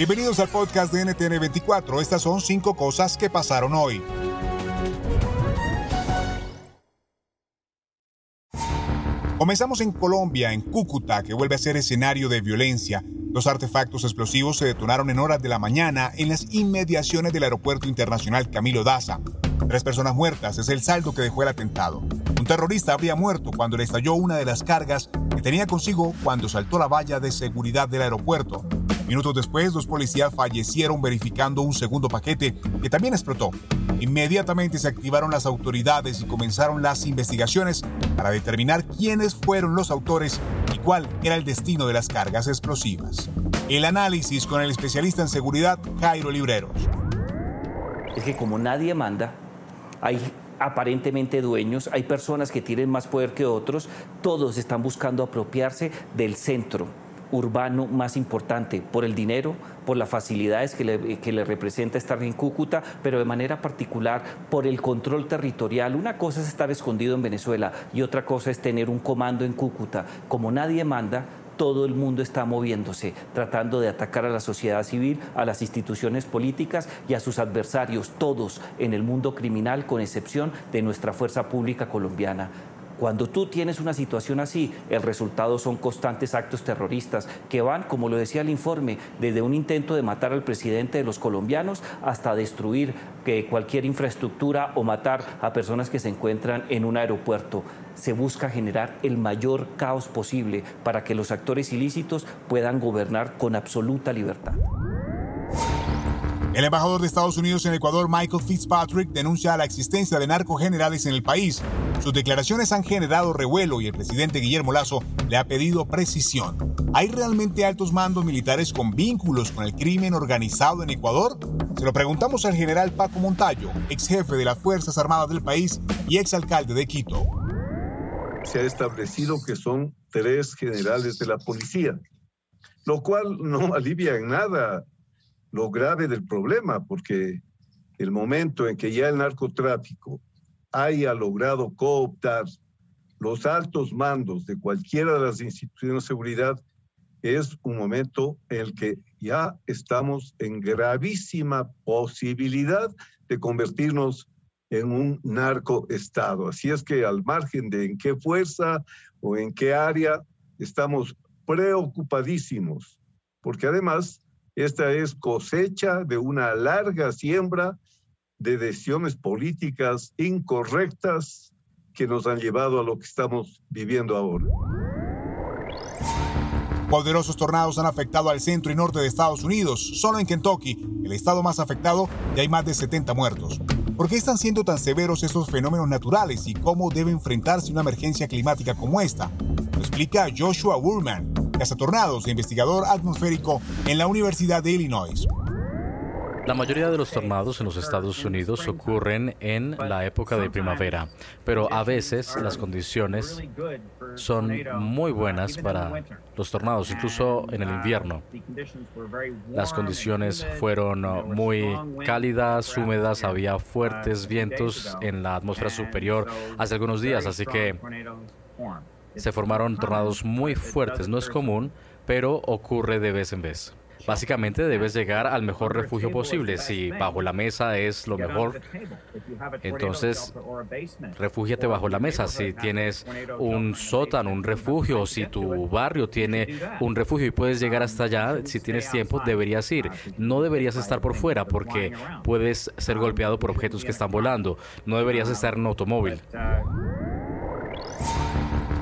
Bienvenidos al podcast de NTN24. Estas son cinco cosas que pasaron hoy. Comenzamos en Colombia, en Cúcuta, que vuelve a ser escenario de violencia. Dos artefactos explosivos se detonaron en horas de la mañana en las inmediaciones del Aeropuerto Internacional Camilo Daza. Tres personas muertas es el saldo que dejó el atentado. Un terrorista habría muerto cuando le estalló una de las cargas que tenía consigo cuando saltó la valla de seguridad del aeropuerto. Minutos después, dos policías fallecieron verificando un segundo paquete que también explotó. Inmediatamente se activaron las autoridades y comenzaron las investigaciones para determinar quiénes fueron los autores y cuál era el destino de las cargas explosivas. El análisis con el especialista en seguridad Jairo Libreros. Es que como nadie manda, hay aparentemente dueños, hay personas que tienen más poder que otros, todos están buscando apropiarse del centro urbano más importante por el dinero, por las facilidades que le, representa estar en Cúcuta, pero de manera particular por el control territorial. Una cosa es estar escondido en Venezuela y otra cosa es tener un comando en Cúcuta. Como nadie manda, todo el mundo está moviéndose, tratando de atacar a la sociedad civil, a las instituciones políticas y a sus adversarios, todos en el mundo criminal, con excepción de nuestra fuerza pública colombiana. Cuando tú tienes una situación así, el resultado son constantes actos terroristas que van, como lo decía el informe, desde un intento de matar al presidente de los colombianos hasta destruir cualquier infraestructura o matar a personas que se encuentran en un aeropuerto. Se busca generar el mayor caos posible para que los actores ilícitos puedan gobernar con absoluta libertad. El embajador de Estados Unidos en Ecuador, Michael Fitzpatrick, denuncia la existencia de narcogenerales en el país. Sus declaraciones han generado revuelo y el presidente Guillermo Lazo le ha pedido precisión. ¿Hay realmente altos mandos militares con vínculos con el crimen organizado en Ecuador? Se lo preguntamos al general Paco Montallo, ex jefe de las Fuerzas Armadas del país y ex alcalde de Quito. Se ha establecido que son tres generales de la policía, lo cual no alivia en nada lo grave del problema, porque el momento en que ya el narcotráfico haya logrado cooptar los altos mandos de cualquiera de las instituciones de seguridad, es un momento en el que ya estamos en gravísima posibilidad de convertirnos en un narcoestado. Así es que al margen de en qué fuerza o en qué área, estamos preocupadísimos, porque además esta es cosecha de una larga siembra de decisiones políticas incorrectas que nos han llevado a lo que estamos viviendo ahora. Poderosos tornados han afectado al centro y norte de Estados Unidos. Solo en Kentucky, el estado más afectado, ya hay más de 70 muertos. ¿Por qué están siendo tan severos estos fenómenos naturales y cómo debe enfrentarse una emergencia climática como esta? Lo explica Joshua Wurman, cazatornados e investigador atmosférico en la Universidad de Illinois. La mayoría de los tornados en los Estados Unidos ocurren en la época de primavera, pero a veces las condiciones son muy buenas para los tornados, incluso en el invierno. Las condiciones fueron muy cálidas, húmedas, había fuertes vientos en la atmósfera superior hace algunos días, así que se formaron tornados muy fuertes. No es común, pero ocurre de vez en vez. Básicamente debes llegar al mejor refugio posible. Si bajo la mesa es lo mejor, entonces refúgiate bajo la mesa. Si tienes un sótano, un refugio, si tu barrio tiene un refugio y puedes llegar hasta allá, si tienes tiempo, deberías ir. No deberías estar por fuera porque puedes ser golpeado por objetos que están volando. No deberías estar en automóvil.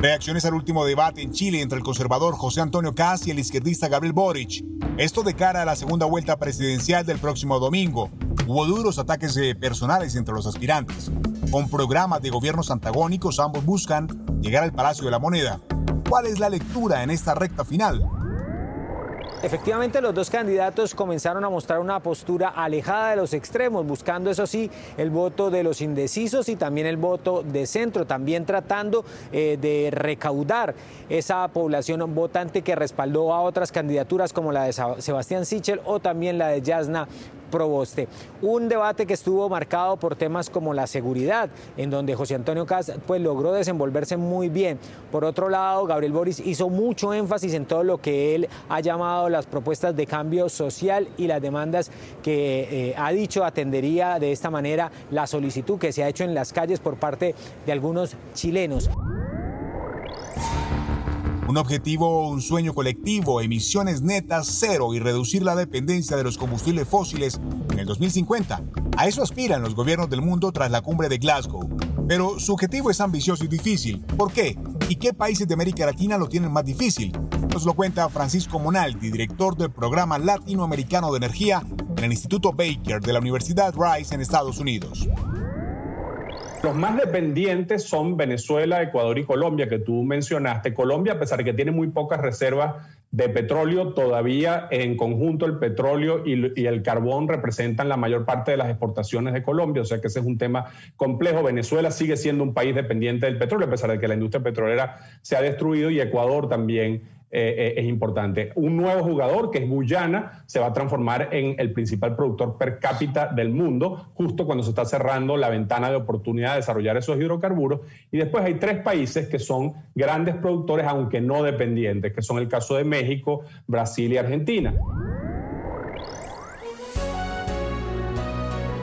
Reacciones al último debate en Chile entre el conservador José Antonio Caz y el izquierdista Gabriel Boric. Esto de cara a la segunda vuelta presidencial del próximo domingo. Hubo duros ataques personales entre los aspirantes. Con programas de gobiernos antagónicos, ambos buscan llegar al Palacio de la Moneda. ¿Cuál es la lectura en esta recta final? Efectivamente, los dos candidatos comenzaron a mostrar una postura alejada de los extremos, buscando, eso sí, el voto de los indecisos y también el voto de centro, también tratando eh, de recaudar esa población votante que respaldó a otras candidaturas como la de Sebastián Sichel o también la de Yasna Proboste. Un debate que estuvo marcado por temas como la seguridad, en donde José Antonio Caz pues, logró desenvolverse muy bien. Por otro lado, Gabriel Boris hizo mucho énfasis en todo lo que él ha llamado las propuestas de cambio social y las demandas que eh, ha dicho atendería de esta manera la solicitud que se ha hecho en las calles por parte de algunos chilenos. Un objetivo, un sueño colectivo, emisiones netas cero y reducir la dependencia de los combustibles fósiles en el 2050. A eso aspiran los gobiernos del mundo tras la cumbre de Glasgow. Pero su objetivo es ambicioso y difícil. ¿Por qué? ¿Y qué países de América Latina lo tienen más difícil? Nos lo cuenta Francisco Monaldi, director del Programa Latinoamericano de Energía en el Instituto Baker de la Universidad Rice en Estados Unidos. Los más dependientes son Venezuela, Ecuador y Colombia, que tú mencionaste. Colombia, a pesar de que tiene muy pocas reservas de petróleo, todavía en conjunto el petróleo y, el carbón representan la mayor parte de las exportaciones de Colombia, o sea que ese es un tema complejo. Venezuela sigue siendo un país dependiente del petróleo, a pesar de que la industria petrolera se ha destruido y Ecuador también eh, eh, es importante. Un nuevo jugador, que es Guyana, se va a transformar en el principal productor per cápita del mundo, justo cuando se está cerrando la ventana de oportunidad de desarrollar esos hidrocarburos. Y después hay tres países que son grandes productores, aunque no dependientes, que son el caso de México, Brasil y Argentina.